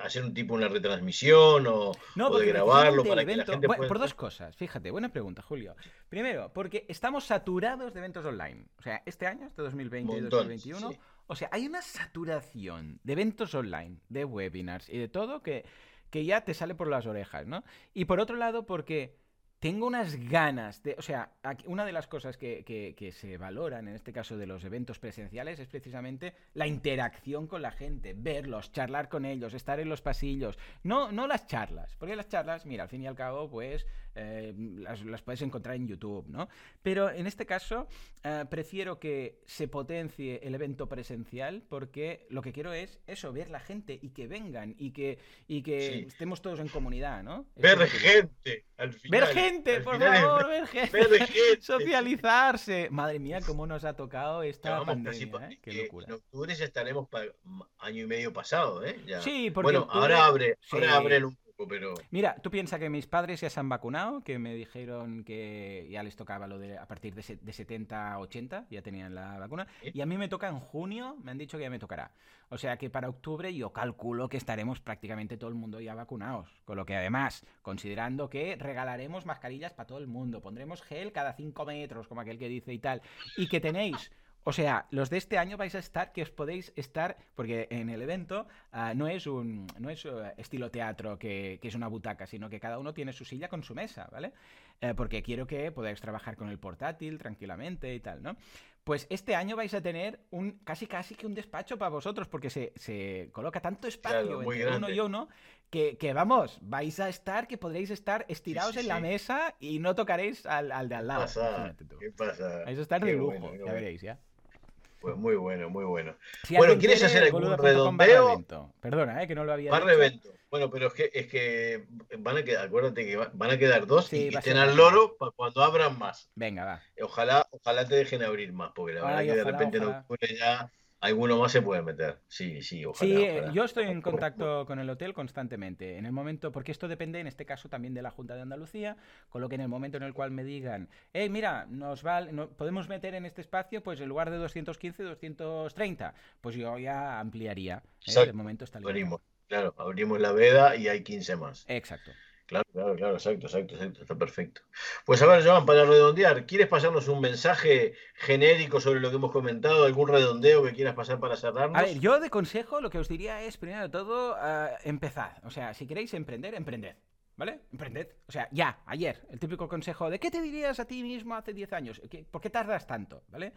hacer un tipo una retransmisión o, de grabarlo para que la gente Por dos cosas, fíjate, buena pregunta, Julio. Primero, porque estamos saturados de eventos online. O sea, este año, este 2020 y 2021, o sea, hay una saturación de eventos online, de webinars y de todo que que ya te sale por las orejas, ¿no? Y por otro lado, porque tengo unas ganas de. O sea, una de las cosas que, que, se valoran en este caso de los eventos presenciales es precisamente la interacción con la gente, verlos, charlar con ellos, estar en los pasillos. No, no las charlas, porque las charlas, mira, al fin y al cabo, pues eh, las, puedes encontrar en YouTube, ¿no? Pero en este caso, eh, prefiero que se potencie el evento presencial porque lo que quiero es eso, ver la gente y que vengan y que, y que estemos todos en comunidad, ¿no? ver gente, al final. Ver gente, por favor, ver gente. Socializarse. Madre mía, cómo nos ha tocado esta pandemia, ¿eh? Qué locura. En octubre ya estaremos año y medio pasado, ¿eh? Sí, porque bueno, ahora abre, ahora abre un Mira, tú piensas que mis padres ya se han vacunado, que me dijeron que ya les tocaba lo de a partir de, 70 a 80, ya tenían la vacuna, y a mí me toca en junio, me han dicho que ya me tocará. O sea que para octubre yo calculo que estaremos prácticamente todo el mundo ya vacunados. Con lo que además, considerando que regalaremos mascarillas para todo el mundo, pondremos gel cada 5 metros, como aquel que dice y tal, y que tenéis o sea, los de este año vais a estar, que os podéis estar, porque en el evento ah, no es un no es eh, estilo teatro que, es una butaca, sino que cada uno tiene su silla con su mesa, ¿vale? Eh, porque quiero que podáis trabajar con el portátil tranquilamente y tal, ¿no? Pues este año vais a tener un casi casi que un despacho para vosotros, porque se, coloca tanto espacio entre uno y uno que, vamos, vais a estar, que podréis estar estirados en la mesa y no tocaréis al, de al lado. ¿Qué pasa? Vais a estar de lujo, ya veréis, ya. Pues muy bueno, muy bueno. bueno, ¿quieres hacer algún redondeo? Perdona, eh, que no lo había Barra evento. Bueno, pero es que, es que van a quedar, acuérdate que van a quedar dos y estén al loro para cuando abran más. Venga, va. Ojalá, ojalá te dejen abrir más, porque la verdad que de repente no ocurre ya Alguno más se puede meter. Sí, sí, ojalá. Sí, yo estoy en contacto con el hotel constantemente. En el momento, porque esto depende en este caso también de la Junta de Andalucía, con lo que en el momento en el cual me digan, hey, mira, nos va, podemos meter en este espacio, pues en lugar de 215, 230, pues yo ya ampliaría. ¿eh? De momento está abrimos, Claro, abrimos la veda y hay 15 más. Exacto. Claro, claro, claro, exacto, exacto, exacto, está perfecto. Pues a ver, Joan, para redondear, ¿quieres pasarnos un mensaje genérico sobre lo que hemos comentado? ¿Algún redondeo que quieras pasar para cerrarnos? A ver, yo de consejo lo que os diría es, primero de todo, uh, empezad. O sea, si queréis emprender, emprended. ¿Vale? Emprended. O sea, ya, ayer, el típico consejo de ¿qué te dirías a ti mismo hace 10 años? ¿Por qué tardas tanto? ¿Vale?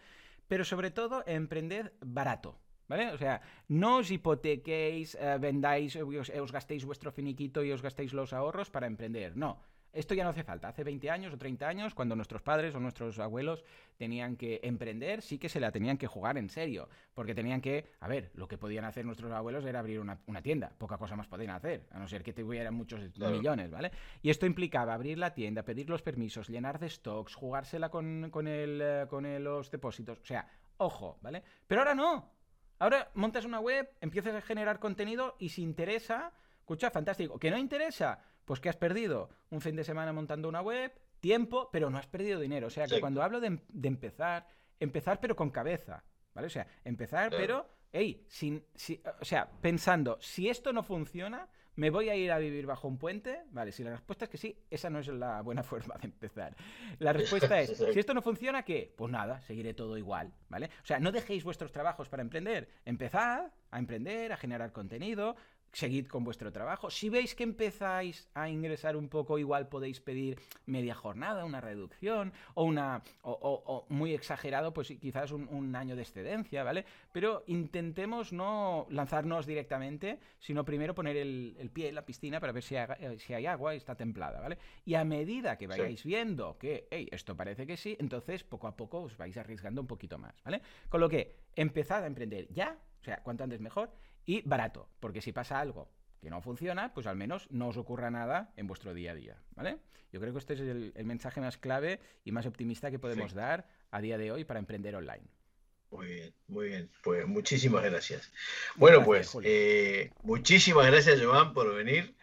Pero sobre todo, emprended barato. ¿Vale? O sea, no os hipotequéis, eh, vendáis, eh, os, gastéis vuestro finiquito y os gastéis los ahorros para emprender. No. Esto ya no hace falta. Hace 20 años o 30 años, cuando nuestros padres o nuestros abuelos tenían que emprender, sí que se la tenían que jugar en serio. Porque tenían que, a ver, lo que podían hacer nuestros abuelos era abrir una, tienda. Poca cosa más podían hacer, a no ser que tuvieran muchos millones, ¿vale? Y esto implicaba abrir la tienda, pedir los permisos, llenar de stocks, jugársela con, con, el, eh, con los depósitos. O sea, ojo, ¿vale? Pero ahora no. Ahora montas una web, empiezas a generar contenido y si interesa, escucha, fantástico. ¿Que no interesa? Pues que has perdido un fin de semana montando una web, tiempo, pero no has perdido dinero. O sea que cuando hablo de, empezar, empezar pero con cabeza, ¿vale? O sea, empezar pero, hey, sin, o sea, pensando, si esto no funciona, ¿Me voy a ir a vivir bajo un puente? Vale, si la respuesta es que sí, esa no es la buena forma de empezar. La respuesta es, si esto no funciona, ¿qué? Pues nada, seguiré todo igual, ¿vale? O sea, no dejéis vuestros trabajos para emprender. Empezad a emprender, a generar contenido, seguid con vuestro trabajo. Si veis que empezáis a ingresar un poco, igual podéis pedir media jornada, una reducción, o una. o, muy exagerado, pues quizás un, año de excedencia, ¿vale? Pero intentemos no lanzarnos directamente, sino primero poner el, pie en la piscina para ver si, eh, si, hay agua y está templada, ¿vale? Y a medida que vayáis viendo que, hey, esto parece que sí, entonces poco a poco os vais arriesgando un poquito más, ¿vale? Con lo que empezad a emprender ya, o sea, cuanto antes mejor, y barato, porque si pasa algo que no funciona, pues al menos no os ocurra nada en vuestro día a día, ¿vale? Yo creo que este es el, mensaje más clave y más optimista que podemos dar a día de hoy para emprender online. Muy bien, muy bien. Pues muchísimas gracias. Bueno, pues eh, muchísimas gracias, Joan, por venir.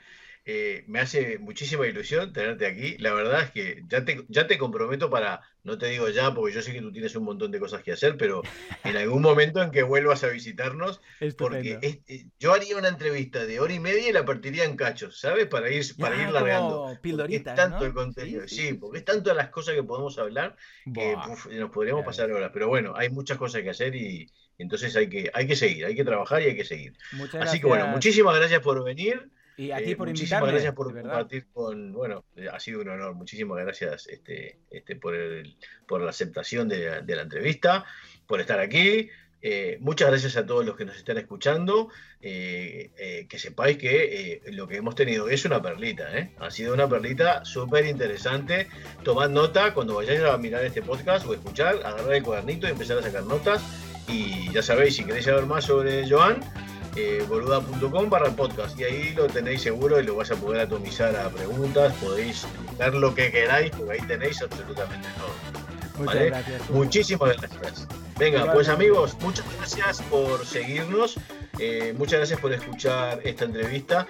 Eh, me hace muchísima ilusión tenerte aquí. La verdad es que ya te, ya te comprometo para, no te digo ya, porque yo sé que tú tienes un montón de cosas que hacer, pero en algún momento en que vuelvas a visitarnos, porque eh, yo haría una entrevista de hora y media y la partiría en cachos, ¿sabes? Para ir, para ir largando. es tanto el contenido, sí, porque es tanto las cosas que podemos hablar que nos podríamos pasar horas. Pero bueno, hay muchas cosas que hacer y entonces hay que, hay que seguir, hay que trabajar y hay que seguir. Así que bueno, muchísimas gracias por venir. Y a ti eh, por muchísimas gracias por compartir con, bueno, eh, ha sido un honor. Muchísimas gracias este, este, por, el, por la aceptación de, la entrevista, por estar aquí. Eh, muchas gracias a todos los que nos están escuchando. que sepáis que lo que hemos tenido es una perlita. Ha sido una perlita súper interesante. Tomad nota cuando vayáis a mirar este podcast o escuchar, agarrar el cuadernito y empezar a sacar notas. Y ya sabéis, si queréis saber más sobre Joan, eh, boluda.com barra podcast y ahí lo tenéis seguro y lo vas a poder atomizar a preguntas, podéis ver lo que queráis porque ahí tenéis absolutamente todo. Muchas gracias. Muchísimas gracias. Venga, pues amigos, muchas gracias por seguirnos, eh, muchas gracias por escuchar esta entrevista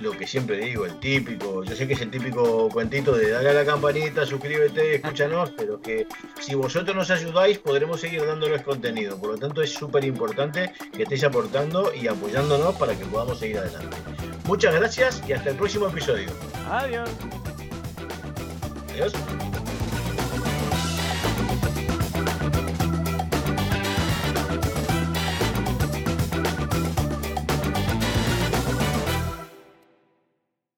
lo que siempre digo, el típico, yo sé que es el típico cuentito de darle a la campanita, suscríbete, escúchanos, pero que si vosotros nos ayudáis podremos seguir dándoles contenido. Por lo tanto es súper importante que estéis aportando y apoyándonos para que podamos seguir adelante. Muchas gracias y hasta el próximo episodio. Adiós. Adiós.